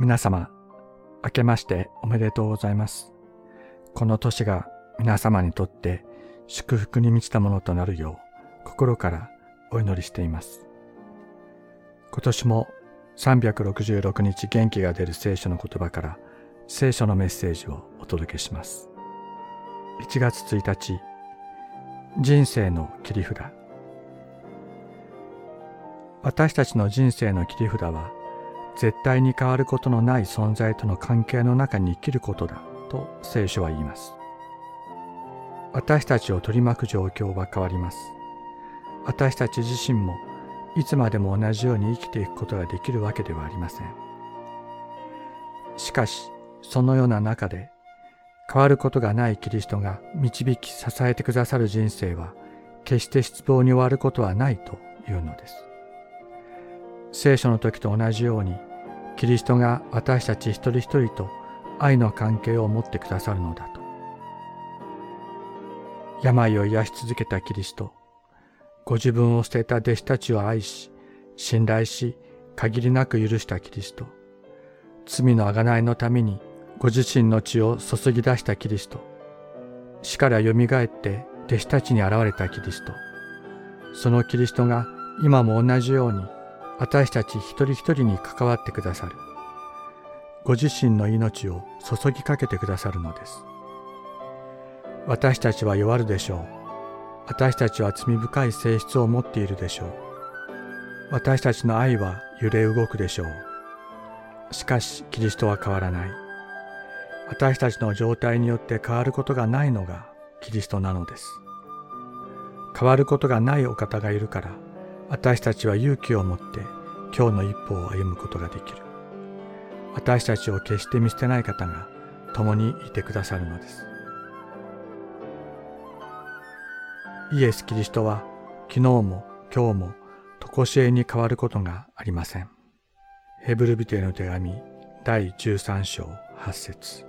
皆様、明けましておめでとうございます。この年が皆様にとって祝福に満ちたものとなるよう心からお祈りしています。今年も366日元気が出る聖書の言葉から聖書のメッセージをお届けします。1月1日、人生の切り札。私たちの人生の切り札は絶対に変わることのない存在との関係の中に生きることだと聖書は言います。私たちを取り巻く状況は変わります。私たち自身もいつまでも同じように生きていくことができるわけではありません。しかし、そのような中で変わることがないキリストが導き支えてくださる人生は決して失望に終わることはないというのです。聖書の時と同じようにキリストが私たち一人一人と愛の関係を持ってくださるのだと。病を癒し続けたキリスト、ご自分を捨てた弟子たちを愛し、信頼し、限りなく許したキリスト、罪の贖いのためにご自身の血を注ぎ出したキリスト、死からよみがえって弟子たちに現れたキリスト、そのキリストが今も同じように私たち一人一人に関わってくださる。ご自身の命を注ぎかけてくださるのです。私たちは弱るでしょう。私たちは罪深い性質を持っているでしょう。私たちの愛は揺れ動くでしょう。しかし、キリストは変わらない。私たちの状態によって変わることがないのがキリストなのです。変わることがないお方がいるから、私たちは勇気を持って今日の一歩を歩むことができる。私たちを決して見捨てない方が共にいてくださるのです。イエス・キリストは昨日も今日も常しえに変わることがありません。ヘブルビテの手紙第13章8節